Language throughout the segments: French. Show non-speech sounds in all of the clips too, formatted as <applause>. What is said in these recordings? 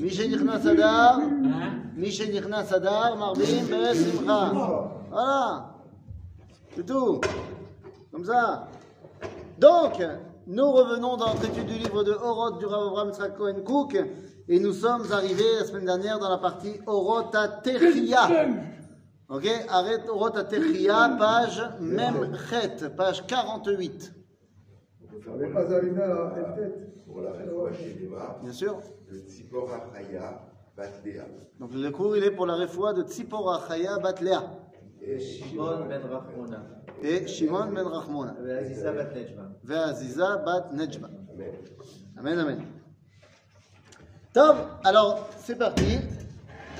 Mishenichnas Adar, Mishenichnas Adar, Marbim Besimcha. Voilà. C'est tout. Comme ça. Donc, nous revenons dans notre étude du livre de Horot du Rav Cohen Cook et nous sommes arrivés la semaine dernière dans la partie Horot Techia. Ok Arrête Horot Techia, page même chet, page 48. Enfin, on n'est pas arrivé à la tête. On l'a chez Lema. Bien sûr. De Tzipora Chaya Batlea. Donc le cours, il est pour la réfoua de Tzipora Chaya Batlea. Et Shimon ben Rachmona. Et Shimon ben Rachmona. Ve'aziza bat Nejma. Ve'aziza bat Nejma. Amen. Amen, amen. Top, alors c'est parti.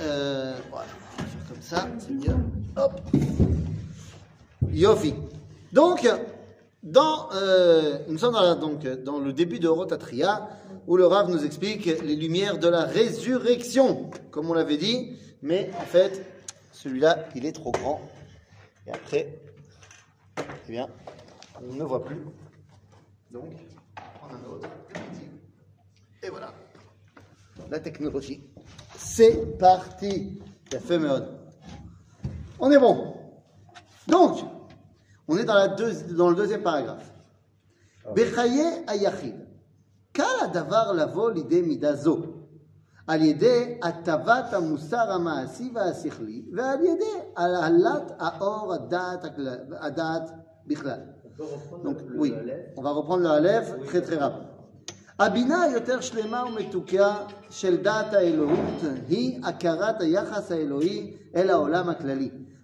Euh, voilà, on va faire comme ça, c'est mieux. Hop. Yofi. Donc, dans, euh, nous sommes dans, donc, dans le début de Rotatria, où le Rav nous explique les lumières de la résurrection, comme on l'avait dit, mais en fait, celui-là, il est trop grand. Et après, eh bien, on ne voit plus. Donc, on prend un autre. Et voilà. La technologie. C'est parti. La fameuse. On est bon. Donc, on est dans, la deux- dans le deuxième paragraphe. בחיי היחיד, קל הדבר לבוא לידי מידה זו, על ידי הטבת המוסר המעשי והשכלי, ועל ידי הנהלת האור הדעת, הכלל- הדעת בכלל. On peut reprendre Donc, le oui, Aleph. on va reprendre le Aleph très très rapide. הבינה היותר שלמה ומתוקה של דעת האלוהות היא הכרת היחס האלוהי אל העולם הכללי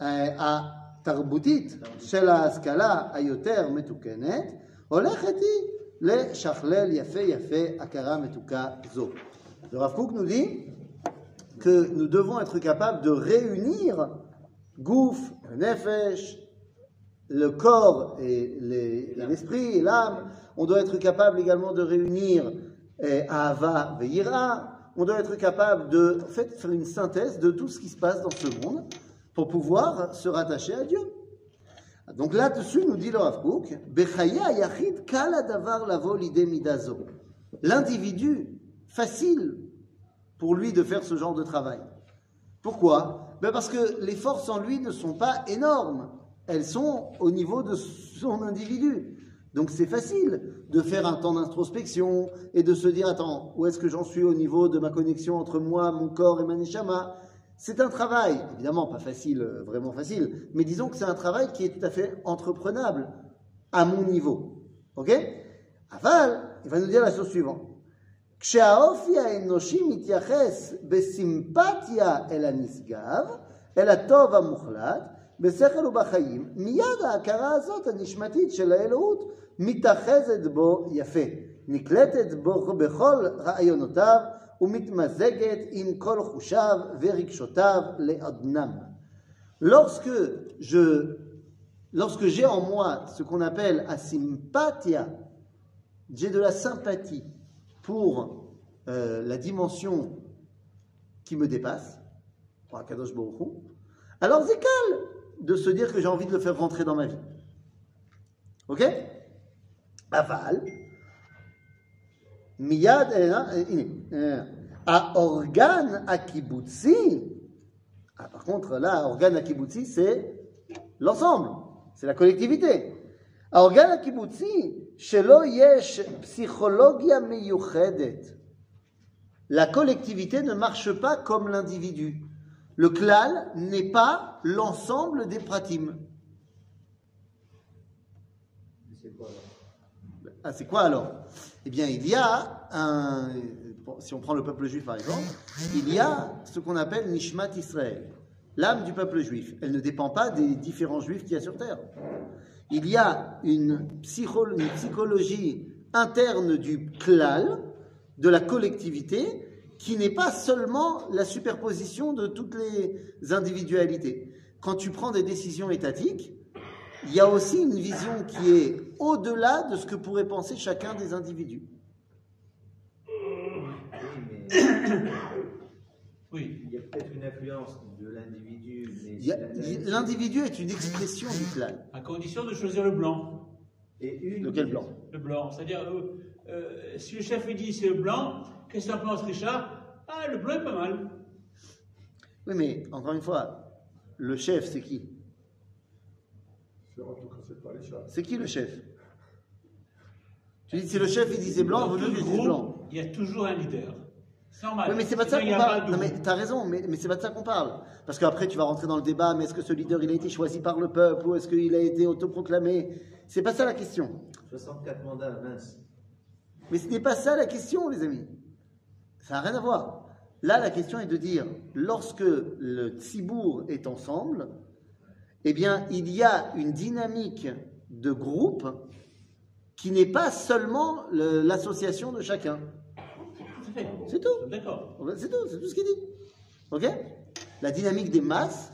התרבותית של ההשכלה היותר מתוקנת הולכת היא לשכלל יפה יפה הכרה מתוקה זו. Le Rav Kook nous dit que nous devons être capables de réunir Gouf, le Nefesh, le corps et les- et l'esprit et l'âme. On doit être capable également de réunir eh, Ahava Veira. On doit être capable de en fait, faire une synthèse de tout ce qui se passe dans ce monde pour pouvoir se rattacher à Dieu. Donc là-dessus, nous dit le Rav yachid. L'individu, facile pour lui de faire ce genre de travail. Pourquoi? Ben Parce que les forces en lui ne sont pas énormes. Elles sont au niveau de son individu. Donc c'est facile de faire un temps d'introspection et de se dire, attends, où est-ce que j'en suis au niveau de ma connexion entre moi, mon corps et ma neshama? C'est un travail, évidemment pas facile, euh, vraiment facile, mais disons que c'est un travail qui est tout à fait entreprenable à mon niveau. Ok Aval, il va nous dire la chose suivante. כשהאופי האנושי מתייחס בסימפתיה אל הנשגב, אל הטוב המוחלט, בשכל ובחיים, מיד ההכרה הזאת הנשמתית של האלוהות מתאחזת בו יפה, נקלטת בו בכל רעיונותיו Lorsque je, lorsque j'ai en moi ce qu'on appelle asimpatia, j'ai de la sympathie pour euh, la dimension qui me dépasse, Baruch alors c'est calme de se dire que j'ai envie de le faire rentrer dans ma vie. Ok? Aval, miyad, eh, hein, eh, הנה, אה, האורגן הקיבוצי, ah, par contre là, organe הקיבוצי c'est l'ensemble, c'est la collectivité. האורגן הקיבוצי שלא יש פסיכולוגיה מיוחדת. La collectivité ne marche pas comme l'individu. Le klal n'est pas l'ensemble des pratim. C'est quoi alors Ah, c'est quoi alors Eh bien, il y a un. si on prend le peuple juif par exemple, il y a ce qu'on appelle Nishmat Israël, l'âme du peuple juif. Elle ne dépend pas des différents juifs qu'il y a sur terre. Il y a une, une psychologie interne du klal, de la collectivité, qui n'est pas seulement la superposition de toutes les individualités. Quand tu prends des décisions étatiques, il y a aussi une vision qui est au-delà de ce que pourrait penser chacun des individus. Oui, mais <coughs> Oui. il y a peut-être une influence de l'individu. L'individu est une expression du clan. À condition de choisir le blanc. Et une. De quel blanc Le blanc. C'est-à-dire, euh, euh, si le chef lui dit c'est le blanc, qu'est-ce que t'en penses, Richard? Ah, le blanc est pas mal. Oui, mais encore une fois, le chef, c'est qui C'est en tout cas, c'est pas les chats. C'est qui le chef? Tu dis, si le chef il dit c'est blanc, vous tout dites blanc. Il y a toujours un leader. C'est normal. Oui, mais c'est pas de ça qu'on parle. Non, mais t'as raison, mais, mais c'est pas de ça qu'on parle. Parce qu'après, tu vas rentrer dans le débat, mais est-ce que ce leader, il a été choisi par le peuple ou est-ce qu'il a été autoproclamé? C'est pas ça la question. 64 mandats, mince. Mais ce n'est pas ça la question, les amis. Ça n'a rien à voir. Là, la question est de dire, lorsque le Tzibour est ensemble, eh bien, il y a une dynamique de groupe qui n'est pas seulement le- l'association de chacun. C'est tout. D'accord. C'est tout, c'est tout ce qu'il dit. Ok? La dynamique des masses,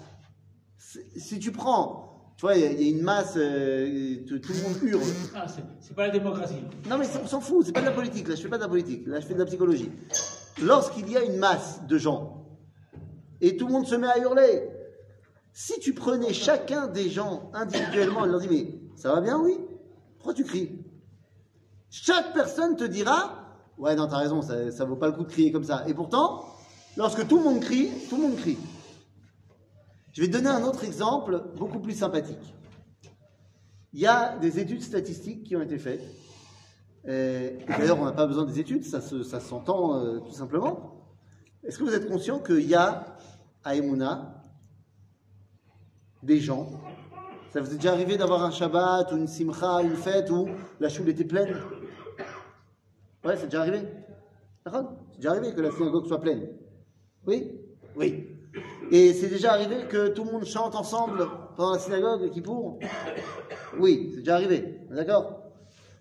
si tu prends, tu vois, il y a- il y, a une masse, euh, tout, tout le monde hurle. Ah, c'est pas la démocratie. Non, mais on s'en fout, c'est pas de la politique. Là, je fais pas de la politique. Là, je fais de la psychologie. Lorsqu'il y a une masse de gens et tout le monde se met à hurler, si tu prenais chacun des gens individuellement et leur dis mais ça va bien, oui? Pourquoi tu cries? Chaque personne te dira ouais non t'as raison, ça, ça vaut pas le coup de crier comme ça. Et pourtant, lorsque tout le monde crie, tout le monde crie. Je vais te donner un autre exemple beaucoup plus sympathique. Il y a des études statistiques qui ont été faites. Euh, D'ailleurs, on n'a pas besoin des études, ça se- ça s'entend euh, tout simplement. Est-ce que vous êtes conscient qu'il y a à des gens. Ça vous est déjà arrivé d'avoir un Shabbat ou une Simcha, une fête où la choule était pleine Ouais, c'est déjà arrivé. D'accord. C'est déjà arrivé que la synagogue soit pleine. Oui Oui. Et c'est déjà arrivé que tout le monde chante ensemble pendant la synagogue qui pour Oui, c'est déjà arrivé. D'accord.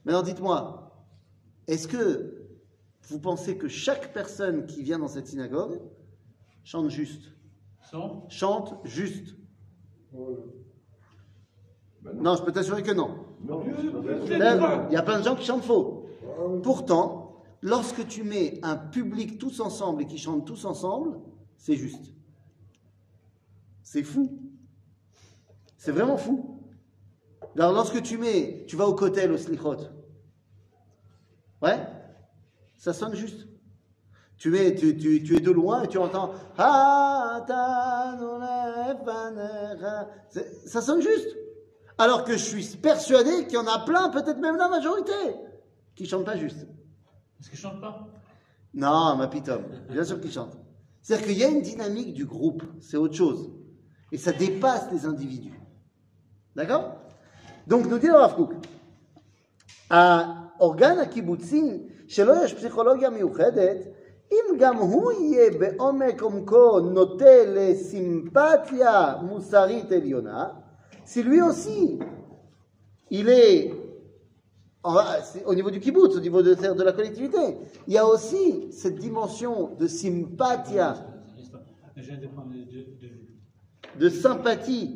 Maintenant, dites-moi, est-ce que vous pensez que chaque personne qui vient dans cette synagogue chante juste? Chante juste. Non, je peux t'assurer que non. Il y a plein de gens qui chantent faux. Ah oui. Pourtant, lorsque tu mets un public tous ensemble et qui chantent tous ensemble, c'est juste. C'est fou. C'est vraiment fou. Alors, lorsque tu mets, tu vas au cotel, au slichot, ouais, ça sonne juste. Tu, mets, tu, tu, tu es de loin et tu entends Ha, ta, no, le, fa, ne, ra. C'est- Ça sonne juste. Alors que je suis persuadé qu'il y en a plein, peut-être même la majorité, qui chantent pas juste. Est-ce qu'ils chantent pas Non, ma pitom, bien sûr qu'ils chantent. C'est-à-dire qu'il y a une dynamique du groupe, c'est autre chose. Et ça dépasse les individus. D'accord Donc, nous dit le Rav Kook, האורגן הקיבוצי שלו יש פסיכולוגיה מיוחדת, אם גם הוא יהיה בעומק עומקו נוטה לסימפתיה מוסרית עליונה, si lui aussi, il est en- c'est au niveau du kibbutz, au niveau de, de la collectivité, il y a aussi cette dimension de sympathia, Ça reste pas. Mais j'ai un point de, de, de vue. de sympathie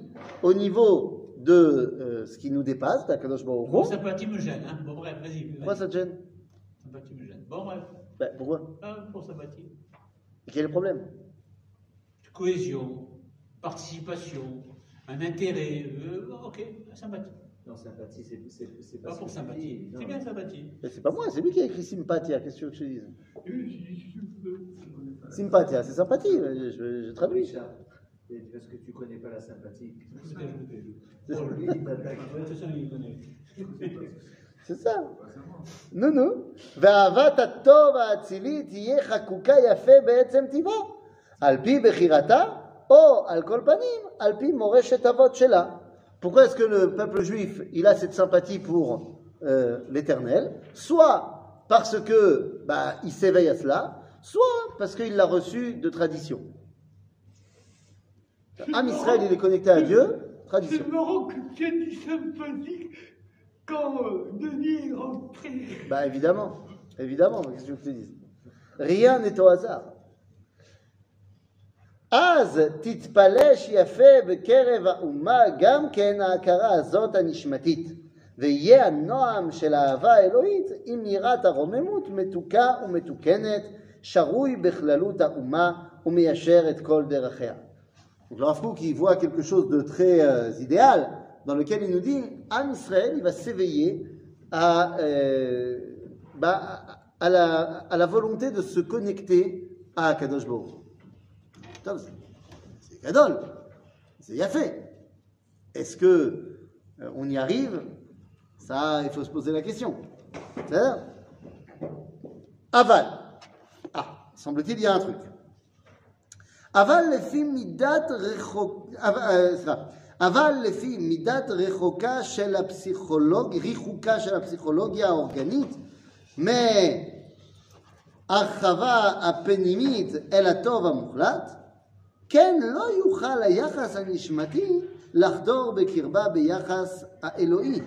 au niveau de euh, ce qui nous dépasse, d'Akadosh Baruch Bon, Hu. sympathie me gêne. Hein. Bon, bref, vas-y. vas-y. Pourquoi ça te gêne Sympathie me gêne. Bon, bref. Ben, Pourquoi? Ah, pour sympathie. Et Quel est le problème? Cohésion, participation, un intérêt. euh, ok, sympathie. Non, sympathie, c'est pas Pas pour sympathie. C'est bien sympathie. Ben, C'est pas moi, c'est lui qui a écrit sympathia, qu'est-ce que tu veux que je dise? Sympathie. Sympathia, c'est sympathie, je, je- je traduis. Et parce que tu connais pas la sympathie. C'est- Pour lui, il t'attaque. De toute façon, il connaît. C'est ça. Non, non. ואהבת הטוב האצילי תהיה חקוקה יפה בעצם טבעה, על פי בחירתה, או על כל פנים, על פי מורשת אבות שלה. Pourquoi est-ce que le peuple juif, il a cette sympathie pour euh, l'éternel Soit parce que bah, il s'éveille à cela, soit parce qu'il l'a reçu de tradition. Am Israël, il est connecté à Dieu, tradition. C'est marrant que tu aies dit sympathique quand euh, Denis est rentré. Bah évidemment, évidemment, qu'est-ce que tu veux que je te dise Rien n'est au hasard. אז תתפלא שיפה בקרב האומה גם כן ההכרה הזאת הנשמתית, ויהיה הנועם של האהבה האלוהית עם יראת הרוממות מתוקה ומתוקנת, שרוי בכללות האומה ומיישר את כל דרכיה. Donc le Rav Kook, il voit quelque chose de très euh, idéal dans lequel il nous dit Am Israël, il va s'éveiller à, euh, bah, la, volonté de se connecter à Kadosh Baruch. C'est Kadol, c'est Yafé. Est-ce que euh, on y arrive? Ça, il faut se poser la question. Aval. Ah, semble-t-il, il y a un truc. Aval, les midat rechok. Ah, euh, אבל, לפי מידת רחוקה של הפסיכולוג... ריחוקה של הפסיכולוגיה האורגנית מהרחבה הפנימית אל הטוב המוחלט, כן לא יוכל היחס הנשמתי לחדור בקרבה ביחס האלוהי.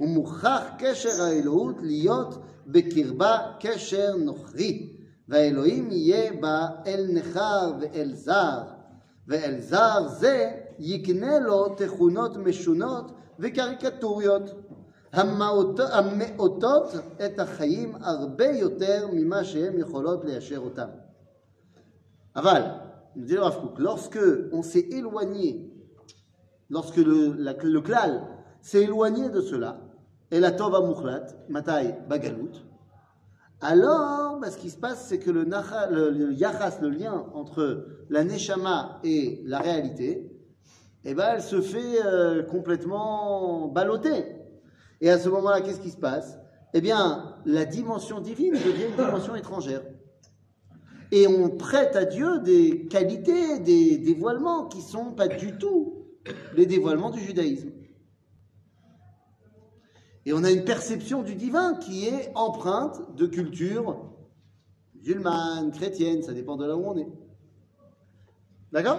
ומוכח קשר האלוהות להיות בקרבה קשר נוכרי. והאלוהים יהיה בה אל נכר ואל זר, ואל זר זה יקנה לו תכונות משונות וקריקטוריות, המאותות, המאותות את החיים הרבה יותר ממה שהן יכולות ליישר אותם. אבל, nous dit le Rav Kook, lorsque on s'est éloigné, lorsque le, la- le klal s'est éloigné de cela, et la tova mukhlat, matai bagalout, alors, bah, ce qui se passe, c'est que le, nacha- le, le yachas, le lien entre la neshama et la réalité, eh ben, elle se fait euh, complètement balloter. Et à ce moment-là, qu'est-ce qui se passe? Eh bien, la dimension divine devient une dimension étrangère. Et on prête à Dieu des qualités, des dévoilements qui sont pas du tout les dévoilements du judaïsme. Et on a une perception du divin qui est empreinte de culture musulmane, chrétienne, ça dépend de là où on est. d'accord?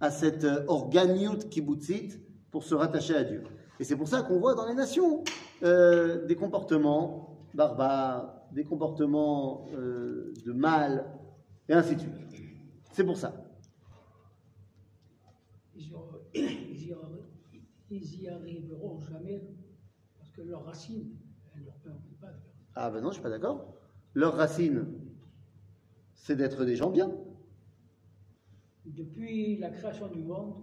à cette euh, organiut kibbutzit pour se rattacher à Dieu. Et c'est pour ça qu'on voit dans les nations euh, des comportements barbares, des comportements euh, de mal, et ainsi de suite. C'est pour ça. Ils y, <coughs> arriveront jamais parce que leurs racines, elles ne leur permettent pas de faire ça. Ah ben non, je suis pas d'accord. Leur racine, c'est d'être des gens bien. Depuis la création du monde,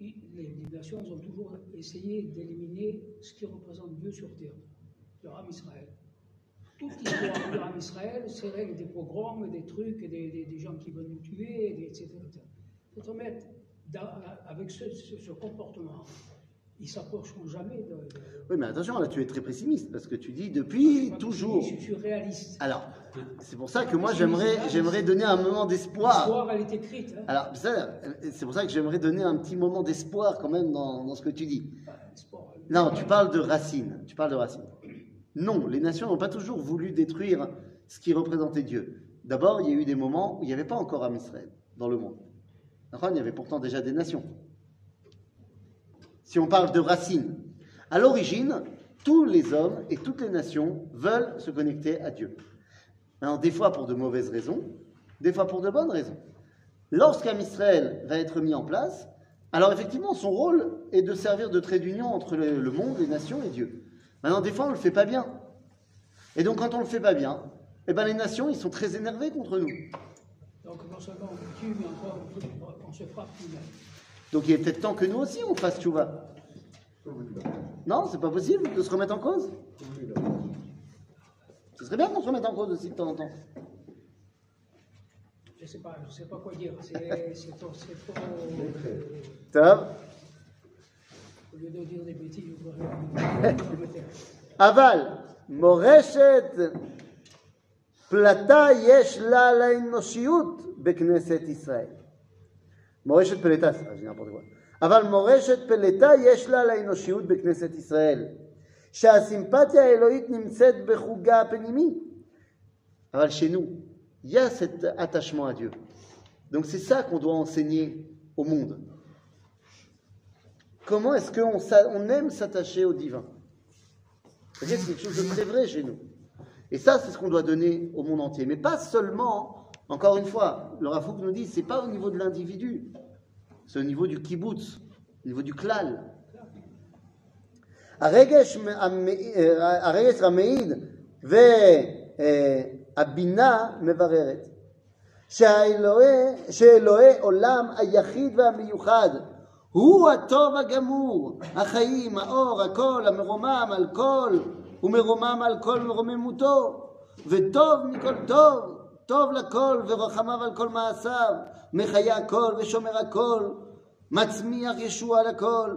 les, nations ont toujours essayé d'éliminer ce qui représente Dieu sur terre, le Ram Israël. Toute l'histoire du Ram Israël, c'est règle des pogroms, des trucs, des, des- des gens qui veulent nous tuer, etc. faut mettre avec ce, ce- ce comportement. Ils s'approcheront jamais de. de- Oui, mais attention, là tu es très pessimiste parce que tu dis depuis toujours. Je suis réaliste. Alors, c'est pour ça que moi j'aimerais, j'aimerais donner un moment d'espoir. L'histoire, elle est écrite. Hein. Alors, c'est pour ça que j'aimerais donner un petit moment d'espoir quand même dans, dans ce que tu dis. Non, tu parles de racines. Tu parles de racines. Non, les nations n'ont pas toujours voulu détruire ce qui représentait Dieu. D'abord, il y a eu des moments où il n'y avait pas encore Am Israël dans le monde. Il y avait pourtant déjà des nations. Si on parle de racines, à l'origine, tous les hommes et toutes les nations veulent se connecter à Dieu. Alors, des fois pour de mauvaises raisons, des fois pour de bonnes raisons. Lorsqu'Am Israël va être mis en place, alors effectivement, son rôle est de servir de trait d'union entre le, le monde, les nations et Dieu. Maintenant, des fois, on ne le fait pas bien. Et donc, quand on ne le fait pas bien, eh ben, les nations, ils sont très énervés contre nous. Donc, non seulement on tue, mais encore on, on se frappe nous-mêmes. Donc, il est peut-être temps que nous aussi, on fasse tchouva. Non, c'est pas possible de se remettre en cause. Ce serait bien qu'on se remette en cause aussi de temps en temps. Je ne sais pas, je sais pas quoi dire. C'est c'est trop, c'est trop. Top. Au lieu de dire des bêtises, je voudrais me taire. <laughs> אבל מורשת פלטה יש לה לאנושיות בכנסת ישראל. מורשת פלטה, סליחה, j'ai n'importe quoi. אבל מורשת פלטה יש לה לאנושיות בכנסת ישראל, שהסימפתיה האלוהית נמצאת בחוגה הפנימי. אבל chez nous, il y a cet attachement à Dieu. Donc c'est ça qu'on doit enseigner au monde. Comment est-ce qu'on s'a- on aime s'attacher au divin C'est-à-dire que c'est quelque chose de très vrai chez nous. Et ça, c'est ce qu'on doit donner au monde entier. Mais pas seulement, encore une fois, le Rafouk nous dit, c'est pas au niveau de l'individu, c'est au niveau du kibbutz, au niveau du klal. הרגש אה, הרגש המעיד והבינה מבררת שהאלוהי, שאלוהי עולם היחיד והמיוחד הוא הטוב הגמור, החיים, האור, הכל, המרומם על כל ומרומם על כל מרוממותו וטוב מכל טוב, טוב לכל ורחמיו על כל מעשיו, מחיה הכל ושומר הכל, מצמיח ישוע לכל.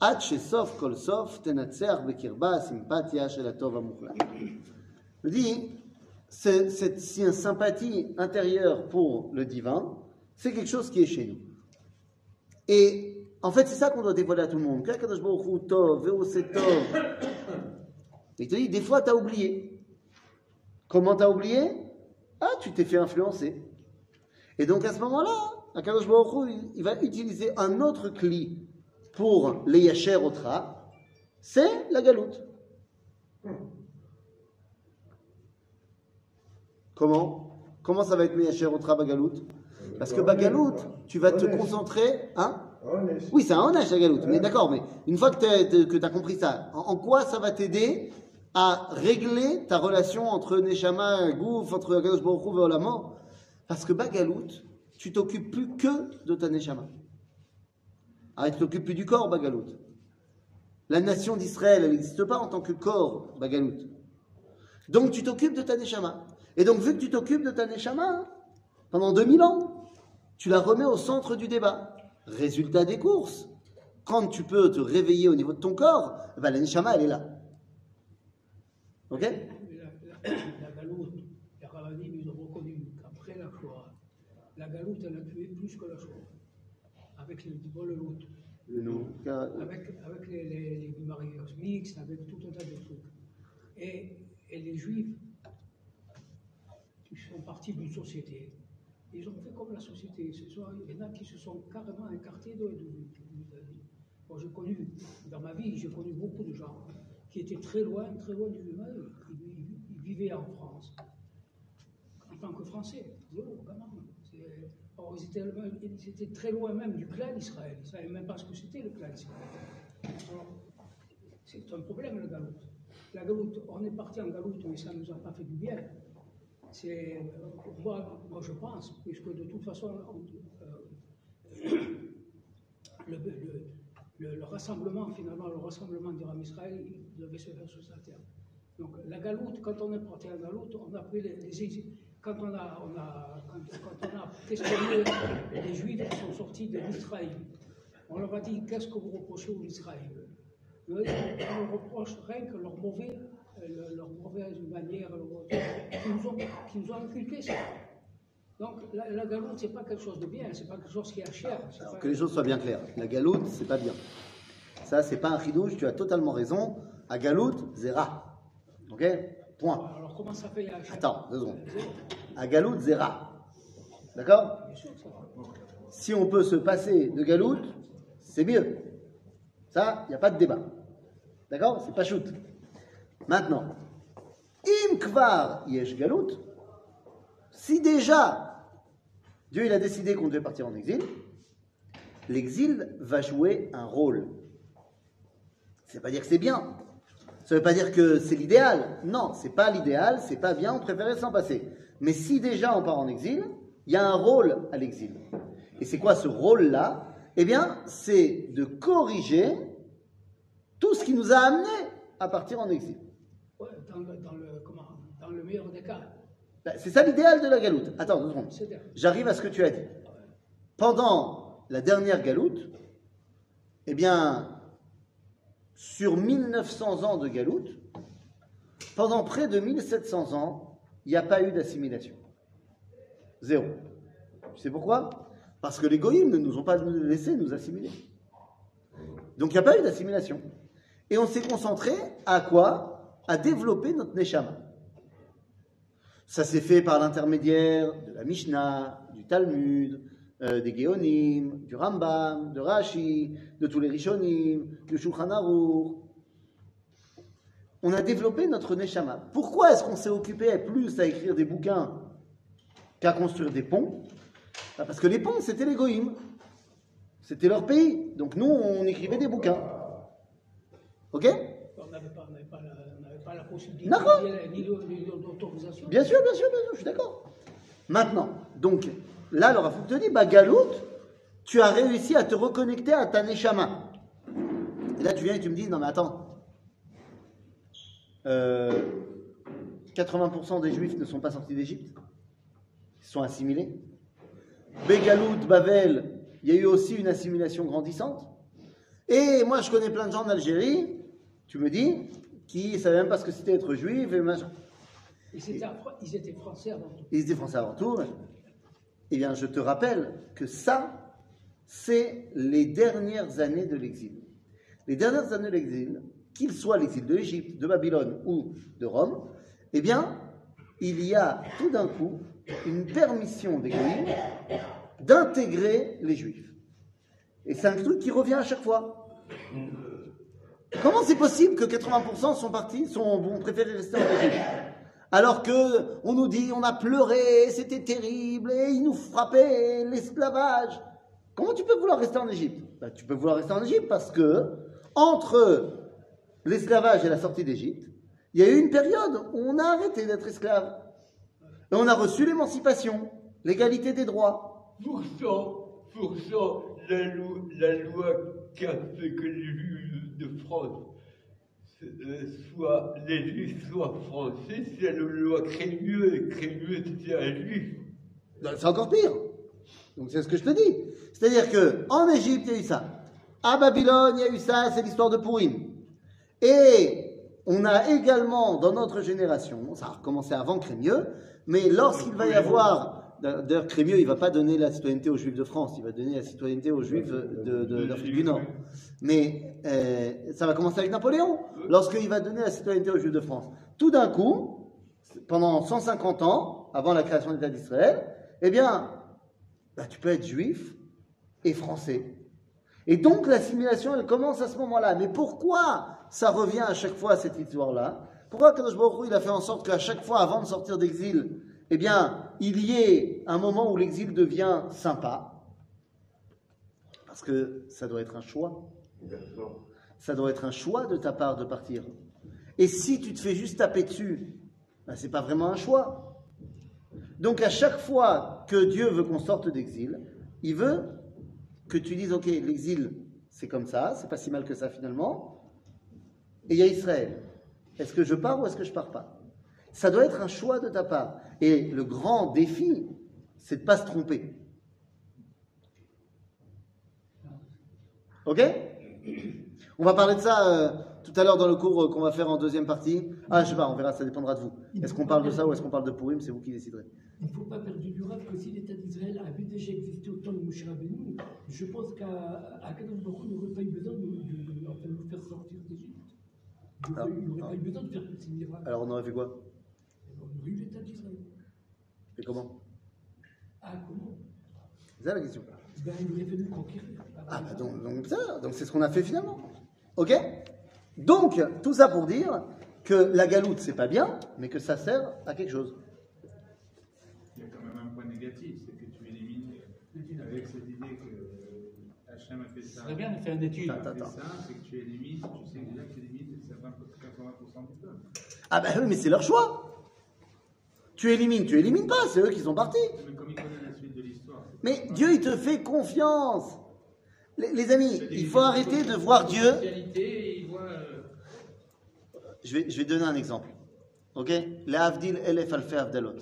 עד שסוף כל סוף תנצח בקרבה הסימפתיה של הטוב המוחלט. Je dis, c'est- cette sympathie intérieure pour le divin, c'est quelque chose qui est chez nous. Et en fait, c'est ça qu'on doit dévoiler à tout le monde. Qu'Akadosh Baruch Hu tov, Veo c'est tov. Il te dit, des fois, tu as oublié. Comment tu as oublié Ah, tu t'es fait influencer. Et donc, à ce moment-là, Akadosh Baruch Hu, il- il va utiliser un autre cli pour les Yacher Otra, c'est la galoute. Comment? Comment ça va être le Yacher Otra Bagaloute? Parce que Bagaloute, tu vas te concentrer. Hein? Oui, c'est un onage la galoute, mais d'accord, mais une fois que tu as compris ça, en, quoi ça va t'aider à régler ta relation entre Neshama, Gouf, entre Kadosh Baruch Hu et Olamor Parce que Bagaloute, tu t'occupes plus que de ta Neshama. Arrête, tu t'occupes plus du corps, Bagalout. La nation d'Israël, elle n'existe pas en tant que corps, Bagalout. Donc tu t'occupes de ta Neshama. Et donc, vu que tu t'occupes de ta Neshama, pendant 2000 ans, tu la remets au centre du débat. Résultat des courses. Quand tu peux te réveiller au niveau de ton corps, ben, la Neshama, elle est là. Ok? La, la, la galoute, ils ont reconnu qu'après la Shoah, la galoute, elle a tué plus que la. Avec les Bololut, avec, avec les, les, les mariages mixtes, avec tout un tas de trucs. Et, et les Juifs, qui sont partis d'une société, ils ont fait comme la société. Ce sont- il y en a qui se sont carrément écartés de, de, de- de- Moi, j'ai connu, dans ma vie, j'ai connu beaucoup de gens qui étaient très loin, très loin du humain. Ils, ils- ils vivaient en France, en tant que Français. Zéro, vraiment. Or, ils étaient, très loin même du clan d'Israël. Ils ne savaient même pas ce que c'était le clan d'Israël. Alors, c'est un problème, le galoute. La galoute, on est parti en galoute, mais ça ne nous a pas fait du bien. C'est, euh, moi, moi, je pense, puisque de toute façon, on- euh, <coughs> le rassemblement, finalement, le rassemblement d'Iram Israël, il devait se faire sur sa terre. Donc la galoute, quand on est parti en galoute, on a pris les, les- quand on a, on a, quand, quand on a questionné les Juifs qui sont sortis de l'Israël, on leur a dit qu'est-ce que vous reprochez aux Israël? On leur reproche rien que leur mauvais, leur- mauvaise manière, leur- qui nous ont, qui nous ont inculqué ça. Donc la, la galoute, c'est pas quelque chose de bien, c'est pas quelque chose qui est cher. c'est Alors pas- que les choses soient bien claires. La galoute, c'est pas bien. Ça, c'est pas un chidouche, tu as totalement raison. À galoute, zéra. Ok? Point. Comment ça fait Attends, deux secondes. À galoute, zéra. D'accord. Si on peut se passer de galoute, c'est mieux. Ça, il n'y a pas de débat. D'accord C'est pas shoot. Maintenant, im kvar yesh galoute, si déjà Dieu il a décidé qu'on devait partir en exil, l'exil va jouer un rôle. Veut pas dire que c'est bien. Ça ne veut pas dire que c'est l'idéal. Non, c'est pas l'idéal, c'est pas bien, on préférait s'en passer. Mais si déjà on part en exil, il y a un rôle à l'exil. Et c'est quoi ce rôle-là? Eh bien, c'est de corriger tout ce qui nous a amenés à partir en exil. Ouais, dans, le, dans, le, comment, dans le meilleur des cas. Ben, C'est ça l'idéal de la galoute. Attends, deux secondes. J'arrive à ce que tu as dit. Pendant la dernière galoute, eh bien, sur 1900 ans de galoute, pendant près de 1700 ans, il n'y a pas eu d'assimilation. Zéro. Tu sais pourquoi? Parce que les goïms ne nous ont pas laissé nous assimiler. Donc il n'y a pas eu d'assimilation. Et on s'est concentré à quoi? À développer notre neshama. Ça s'est fait par l'intermédiaire de la Mishnah, du Talmud, euh, des Géonim, du Rambam, de Rashi, de tous les Rishonim, du Shulchan Aruch. On a développé notre Neshama. Pourquoi est-ce qu'on s'est occupé plus à écrire des bouquins qu'à construire des ponts? Bah, Parce que les ponts, c'était les Goïms. C'était leur pays. Donc nous, on écrivait des bouquins. Ok? On n'avait pas, pas, pas la possibilité ni. Bien sûr, bien sûr, bien sûr, je suis d'accord. Maintenant, donc, là, le Rafouk te dit, bah, Galout, tu as réussi à te reconnecter à ta Neshama. Et là, tu viens et tu me dis, non, mais attends, euh, 80% des Juifs ne sont pas sortis d'Égypte, ils sont assimilés. Begalout, Bavel, il y a eu aussi une assimilation grandissante. Et moi, je connais plein de gens en Algérie, tu me dis, qui ne savaient même pas ce que c'était être juif et machin. Ils étaient, ils étaient français avant tout. Ils étaient français avant tout. Eh bien, je te rappelle que ça, c'est les dernières années de l'exil. Les dernières années de l'exil, qu'il soit l'exil de l'Égypte, de Babylone ou de Rome, eh bien, il y a tout d'un coup une permission des d'intégrer les Juifs. Et c'est un truc qui revient à chaque fois. Comment c'est possible que 80% sont partis, sont, ont préféré rester en Égypte? Alors que on nous dit on a pleuré, c'était terrible, et ils nous frappaient, l'esclavage. Comment tu peux vouloir rester en Égypte? Ben, Tu peux vouloir rester en Égypte parce que entre l'esclavage et la sortie d'Égypte, il y a eu une période où on a arrêté d'être esclave. Et on a reçu l'émancipation, l'égalité des droits. Pour ça, pour ça, la loi, la loi qui a fait que les de France euh, soient, les Juifs soient français, c'est la loi Crémieux, et Crémieux c'était un Juif. C'est encore pire. Donc c'est ce que je te dis. C'est-à-dire que en Égypte, il y a eu ça. À Babylone, il y a eu ça, c'est l'histoire de Pourim. Et on a également, dans notre génération, ça a recommencé avant Crémieux, mais lorsqu'il va y avoir, d'ailleurs Crémieux, il ne va pas donner la citoyenneté aux Juifs de France, il va donner la citoyenneté aux Juifs de- d'Afrique du Nord. Mais euh, ça va commencer avec Napoléon, lorsqu'il va donner la citoyenneté aux Juifs de France. Tout d'un coup, pendant 150 ans, avant la création de l'État d'Israël, eh bien, bah, tu peux être juif et français. Et donc l'assimilation, elle commence à ce moment-là. Mais pourquoi ça revient à chaque fois à cette histoire-là? Pourquoi Kadosh Baruch Hu, il a fait en sorte qu'à chaque fois, avant de sortir d'exil, eh bien, il y ait un moment où l'exil devient sympa Parce que ça doit être un choix. Ça doit être un choix de ta part de partir. Et si tu te fais juste taper dessus, ben, c'est pas vraiment un choix. Donc à chaque fois que Dieu veut qu'on sorte d'exil, il veut que tu dises ok l'exil c'est comme ça, c'est pas si mal que ça finalement. Et il y a Israël. Est-ce que je pars ou est-ce que je pars pas? Ça doit être un choix de ta part. Et le grand défi, c'est de pas se tromper. Ok? On va parler de ça euh, tout à l'heure dans le cours euh, qu'on va faire en deuxième partie. Ah, je sais pas, on verra, ça dépendra de vous. Est-ce qu'on parle de ça ou est-ce qu'on parle de Purim C'est vous qui déciderez. Il ne faut pas perdre du rêve que si l'État d'Israël avait déjà existé au temps de Moshe Rabbeinu, je pense qu'à à Kadosh Baruch n'aurait pas eu besoin de, de- de- de nous faire sortir d'Égypte. Il Ah. n'aurait pas eu besoin de faire tous ces miracles. Alors on aurait fait quoi? L'État d'Israël. Et comment Ah, comment C'est ça la question. ben, Il aurait fallu conquérir. Ah, bah donc, donc ça, donc c'est ce qu'on a fait finalement. Ok? Donc, tout ça pour dire que la galoute, c'est pas bien, mais que ça sert à quelque chose. Il y a quand même un point négatif, c'est que tu élimines, avec cette idée que Hachem a fait ça. Ce serait bien de faire une étude. Attends, attends. c'est que tu élimines, tu sais déjà que tu élimines 80% du peuple. Ah bah oui, mais c'est leur choix. Tu élimines, tu élimines pas, c'est eux qui sont partis. Mais comme il connaît la suite de l'histoire, c'est Mais Dieu, il te fait confiance. Les, les amis, il faut arrêter de voir Dieu. Euh, Je vais, je vais donner un exemple. Ok? La Avdil Elef Alfe Avdalot.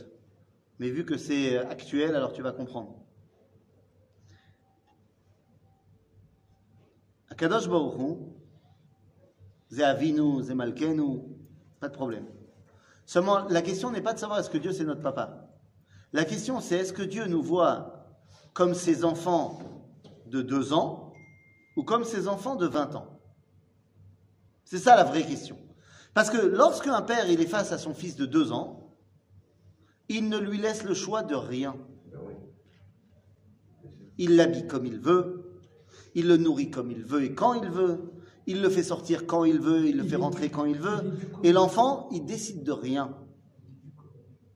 Mais vu que c'est euh, actuel, alors tu vas comprendre. Akadosh Baruch Hu, Avinu, Malkenu, pas de problème. Seulement, la question n'est pas de savoir est-ce que Dieu c'est notre papa. La question c'est est-ce que Dieu nous voit comme ses enfants de 2 ans ou comme ses enfants de 20 ans? C'est ça la vraie question. Parce que lorsqu'un père il est face à son fils de 2 ans, il ne lui laisse le choix de rien. Il l'habille comme il veut, il le nourrit comme il veut et quand il veut, il le fait sortir quand il veut, il le fait rentrer quand il veut, et l'enfant, il décide de rien.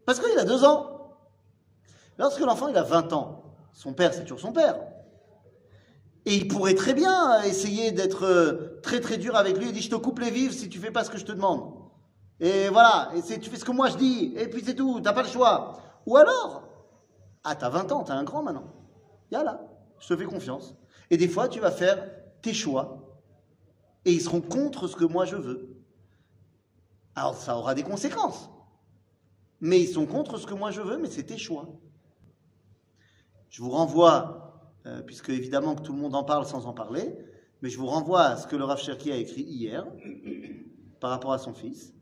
Parce qu'il a deux ans. Lorsque l'enfant, il a 20 ans, son père, c'est toujours son père. Et il pourrait très bien essayer d'être euh, très très dur avec lui. Il dit, je te coupe les vivres si tu fais pas ce que je te demande. Et voilà, et tu fais ce que moi je dis, et puis c'est tout, t'as pas le choix. Ou alors, ah, t'as 20 ans, t'es un grand maintenant. Yalla, je te fais confiance. Et des fois, tu vas faire tes choix, et ils seront contre ce que moi je veux. Alors, ça aura des conséquences. Mais ils sont contre ce que moi je veux, mais c'est tes choix. Je vous renvoie, euh, puisque évidemment que tout le monde en parle sans en parler, mais je vous renvoie à ce que le Rav Cherki a écrit hier par rapport à son fils.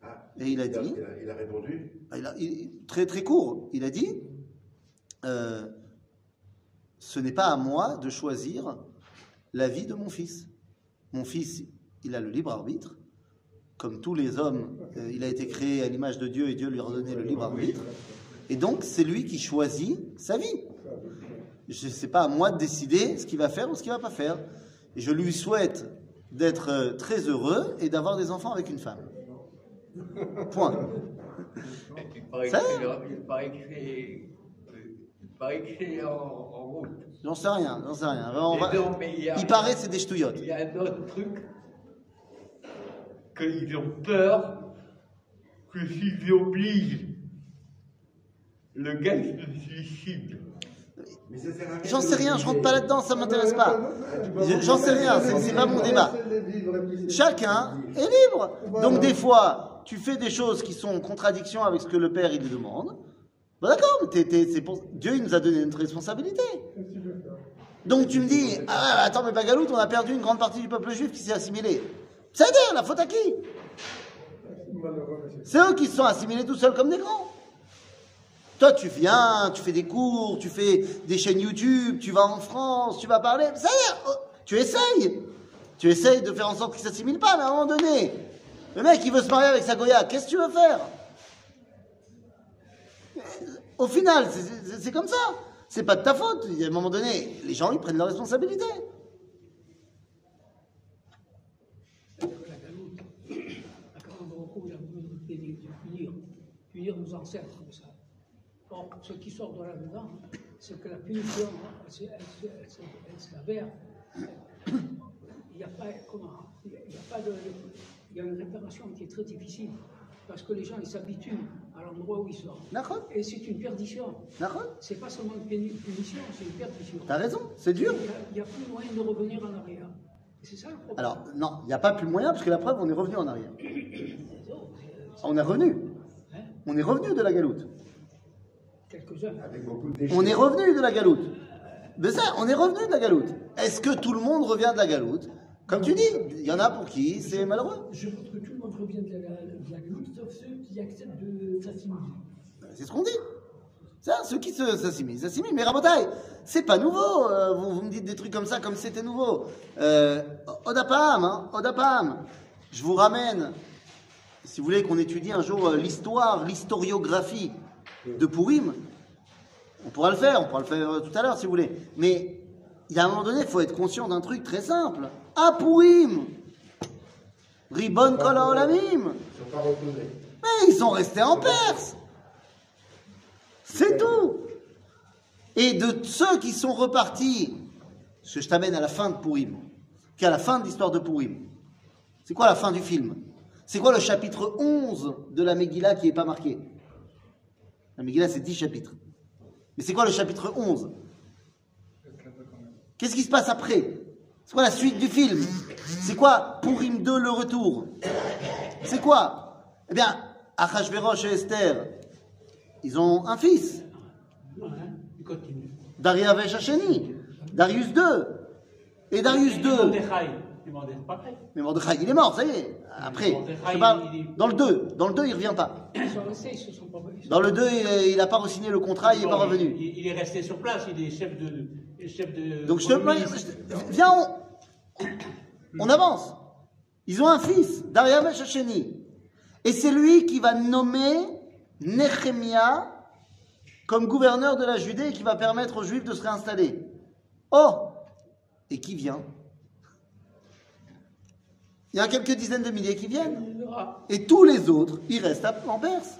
Ah, Et il a il a, dit, il a- il a répondu ah, il a- il- très très court, il a dit euh, Ce n'est pas à moi de choisir la vie de mon fils. Mon fils, il a le libre arbitre. Comme tous les hommes, euh, il a été créé à l'image de Dieu et Dieu lui a redonné le libre arbitre. Et donc, c'est lui qui choisit sa vie. Je sais pas à moi de décider ce qu'il va faire ou ce qu'il va pas faire. Et je lui souhaite d'être euh, très heureux et d'avoir des enfants avec une femme. Point. Ça il paraît que paraît que c'est en, en route. J'en sais rien, j'en sais rien. On Et va- non, mais il y a- Il paraît c'est des ch'touillottes. Il y a un autre truc, qu'ils ont peur que s'ils obligent le gars se suicide. J'en sais rien, je rentre pas là-dedans, ça m'intéresse pas. Je- J'en sais rien, c'est c'est pas mon débat. Chacun est libre. Donc des fois, tu fais des choses qui sont en contradiction avec ce que le père il demande. Bon, d'accord, mais pour... Dieu il nous a donné notre responsabilité. Donc tu me dis, ah attends mais Bagalout, on a perdu une grande partie du peuple juif qui s'est assimilé. C'est à dire, la faute à qui? C'est eux qui se sont assimilés tout seuls comme des grands. Toi, tu viens, tu fais des cours, tu fais des chaînes YouTube, tu vas en France, tu vas parler. Ça y est, tu essayes. Tu essayes de faire en sorte qu'ils ne s'assimilent pas, mais à un moment donné, le mec, il veut se marier avec sa Goya, qu'est-ce que tu veux faire? Au final, c'est- comme ça. C'est pas de ta faute. Il y a un moment donné, les gens, ils prennent leurs responsabilités. Punir, nos ancêtres comme ça. Or, ce qui sort de là-dedans, c'est que la punition, elle, s'avère. Il n'y a pas, comment, il y a- il y a pas de, il y a une réparation qui est très difficile parce que les gens ils s'habituent à l'endroit où ils sont. D'accord Et c'est une perdition. D'accord C'est pas seulement une puni- punition, c'est une perdition. T'as raison, c'est dur. Il a- n'y a, plus moyen de revenir en arrière. Et c'est ça le problème. Alors, non, il n'y a pas plus moyen, parce que la preuve, on est revenu en arrière. <coughs> On est revenu. Hein? On est revenu de la galoute. Quelques-uns. Avec beaucoup de déchets. On est revenu de la galoute. De ça, on est revenu de la galoute. Est-ce que tout le monde revient de la galoute? Comme tu dis, il y en a pour qui c'est malheureux. Je pense que tout le monde revient de la, galoute, sauf ceux qui acceptent de s'assimiler. C'est ce qu'on dit. Ça, ceux qui s'assimilent, s'assimilent. Mais Rabotai, c'est pas nouveau. euh, vous, vous me dites des trucs comme ça, comme c'était nouveau. Euh, Odapam, hein, Odapam. Je vous ramène, si vous voulez qu'on étudie un jour euh, l'histoire, l'historiographie de Purim, on pourra le faire, on pourra le faire euh, tout à l'heure si vous voulez. Mais il y a un moment donné, il faut être conscient d'un truc très simple. À Purim, Ribon Kol Haolamim. Ils ne sont pas retournés. Mais ils sont restés en Perse. C'est tout. Et de ceux qui sont repartis, parce que je t'amène à la fin de Purim, qui est à la fin de l'histoire de Purim. C'est quoi la fin du film? C'est quoi le chapitre 11 de la Megillah qui n'est pas marqué? La Megillah, c'est 10 chapitres. Mais c'est quoi le chapitre 11 Qu'est-ce qui se passe après? C'est quoi la suite du film? C'est quoi Pourim 2, le retour? C'est quoi? Eh bien, Achashverosh et Esther, ils ont un fils. Darius Darius 2. Et Darius 2 mais Mordechai, il est mort, ça y est. Après, je parle, dans le 2, dans le 2, il revient pas. Dans le 2, il n'a pas re-signé le contrat, il n'est pas revenu. Il, est resté sur place, il est chef de. chef Donc je te te- viens, on, on avance. Ils ont un fils, Dariavesh Hacheni. Et c'est lui qui va nommer Nehemia comme gouverneur de la Judée et qui va permettre aux Juifs de se réinstaller. Oh Et qui vient? Il y a quelques dizaines de milliers qui viennent. Et tous les autres, ils restent à- en Perse.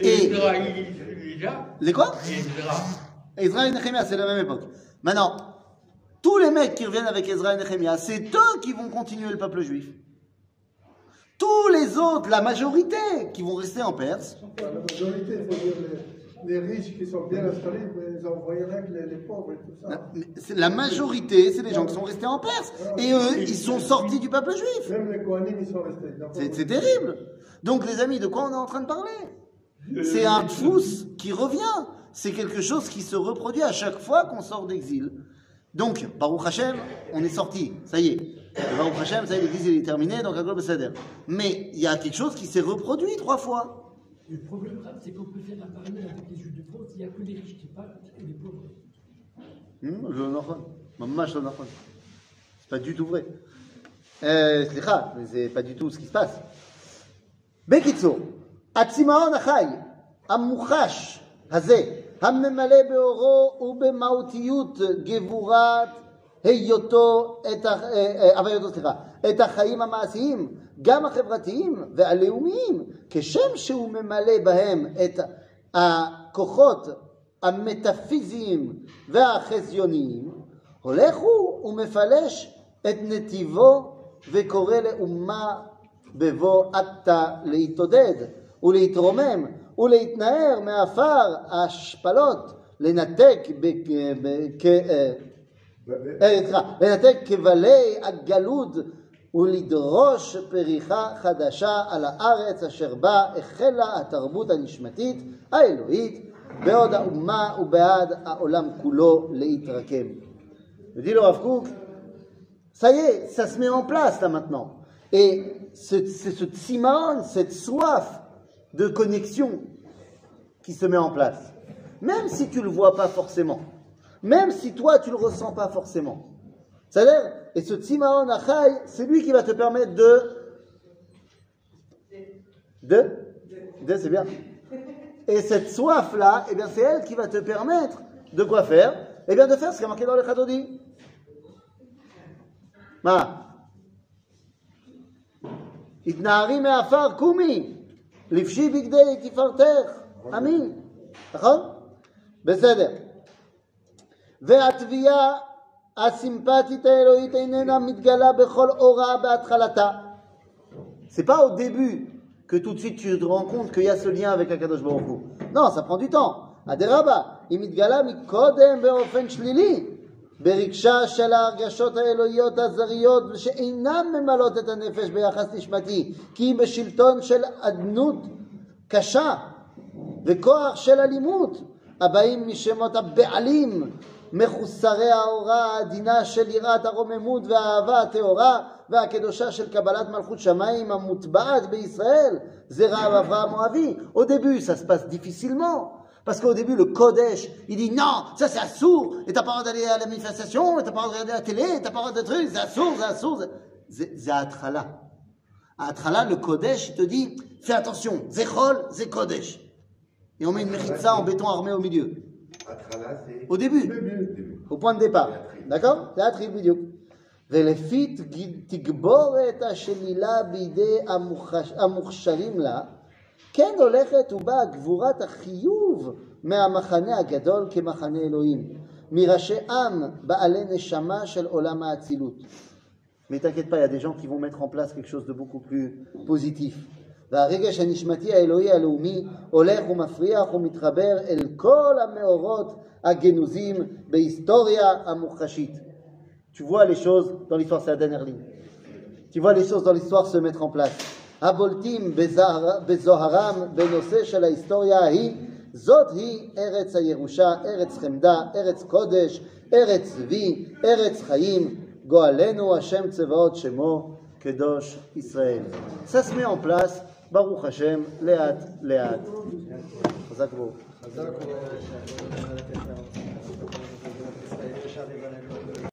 Et Et-. Les quoi Ezra. Ezra et Nehemia, c'est la même époque. Maintenant, tous les mecs qui reviennent avec Ezra et Nehemia, c'est eux qui vont continuer le peuple juif. Tous les autres, la majorité, qui vont rester en Perse, La majorité, il faut dire les, les riches qui sont bien installés, mais ils envoyeraient les, les pauvres et tout ça. la, c'est- la majorité, c'est les gens qui sont restés en Perse. Et eux, ils sont sortis du peuple juif. Même les Kohanim, ils sont restés. C'est c'est terrible. Donc, les amis, de quoi on est en train de parler? C'est un fous qui revient. C'est quelque chose qui se reproduit à chaque fois qu'on sort d'exil. Donc, Baruch Hashem, on est sorti. Ça y est. Baruch Hashem, ça y est, l'exil il est terminé, donc Agol Beseder. Mais il y a quelque chose qui s'est reproduit trois fois. Le problème grave, c'est qu'on peut faire un parallèle avec les Juifs de France, il n'y a que les riches qui parlent et les pauvres. Hmm, je נכון. ממש לא נכון. C'est pas du tout vrai. Euh, סליחה, mais c'est pas du tout ce qui se passe. בקיצור, הצמאון החי, המוחש הזה, הממלא באורו ובמהותיות גבורת היותו, את, ה- אה, אה, הווייתו, סליחה, את החיים המעשיים, גם החברתיים והלאומיים, כשם שהוא ממלא בהם את הכוחות המטאפיזיים והחזיוניים, הולך הוא ומפלש את נתיבו וקורא לאומה בבוא עתה להתעודד ולהתרומם ולהתנער מעפר ההשפלות, לנתק בכ... בכ... אה, אה, סליחה, לנתק כבלי הגלות ולדרוש פריחה חדשה על הארץ אשר בה החלה התרבות הנשמתית האלוהית בעוד האומה ובעד העולם כולו להתרקם. dit le Rav Kook, ça y est, ça se met en place là maintenant. Et ce- c'est ce tsimaon, cette soif de connexion qui se met en place. Même si tu le vois pas forcément. Même si toi tu le ressens pas forcément. C'est-à-dire, et ce tsimaon achai, c'est lui qui va te permettre de. De De, c'est bien. Et cette soif-là, eh bien, c'est elle qui va te permettre de quoi faire Eh bien, de faire ce qui est marqué dans le Chadodi. מה? התנערי מעפר קומי, לבשי בגדי תפארתך, אמין, נכון? בסדר. והתביעה הסימפטית האלוהית איננה מתגלה בכל אורה בהתחלתה. C'est pas au début que tout de suite tu te rends compte qu'il y a ce lien avec Akadosh Baruch Hu. Non, ça prend du temps. אדרבה, היא מתגלה מקודם באופן שלילי, ברגשה של ההרגשות האלוהיות הזריות שאינן ממלאות את הנפש ביחס נשמתי, כי היא בשלטון של אדנות קשה וכוח של אלימות, הבאים משמות הבעלים, מחוסרי ההוראה העדינה של יראת הרוממות והאהבה הטהורה והקדושה של קבלת מלכות שמיים המוטבעת בישראל, זה רב אברהם אוהבי. Au début, ça se passe difficilement. Parce qu'au début, le Kodesh, il dit non, ça c'est assourd, et t'as pas le droit d'aller à la manifestation, et t'as pas le droit de regarder la télé, et t'as pas le droit de trucs, c'est assourd, c'est assourd. c'est- C'est Atrala. Atrala, le Kodesh, il te dit, fais attention, Zechol, c'est Kodesh. Et on met une méritza en béton armé au milieu. Atrala, c'est. Au début, au point de départ. d'accord זה התחיל בדיוק. ולפי תג- תגבורת השלילה בידי המוכש- המוכשרים לה, כן הולכת ובאה גבורת החיוב מהמחנה הגדול כמחנה אלוהים, מראשי עם בעלי נשמה של עולם האצילות. Mais t'inquiète pas, il y a des gens qui vont mettre en place quelque chose de beaucoup plus positif. והרגש הנשמתי האלוהי הלאומי הולך ומפריח ומתחבר אל כל המאורות הגנוזים בהיסטוריה המוחשית. Tu vois les choses dans l'histoire, c'est la dernière ligne. Tu vois les choses dans l'histoire se mettre en place. הבולטים בזהר- בזוהרם בנושא של ההיסטוריה ההיא, זאת היא ארץ הירושה, ארץ חמדה, ארץ קודש, ארץ צבי, ארץ חיים, גואלנו השם צבאות שמו, קדוש ישראל. Ça se met en place, ברוך השם, לאט לאט. חזק ברוך. חזק וברוך.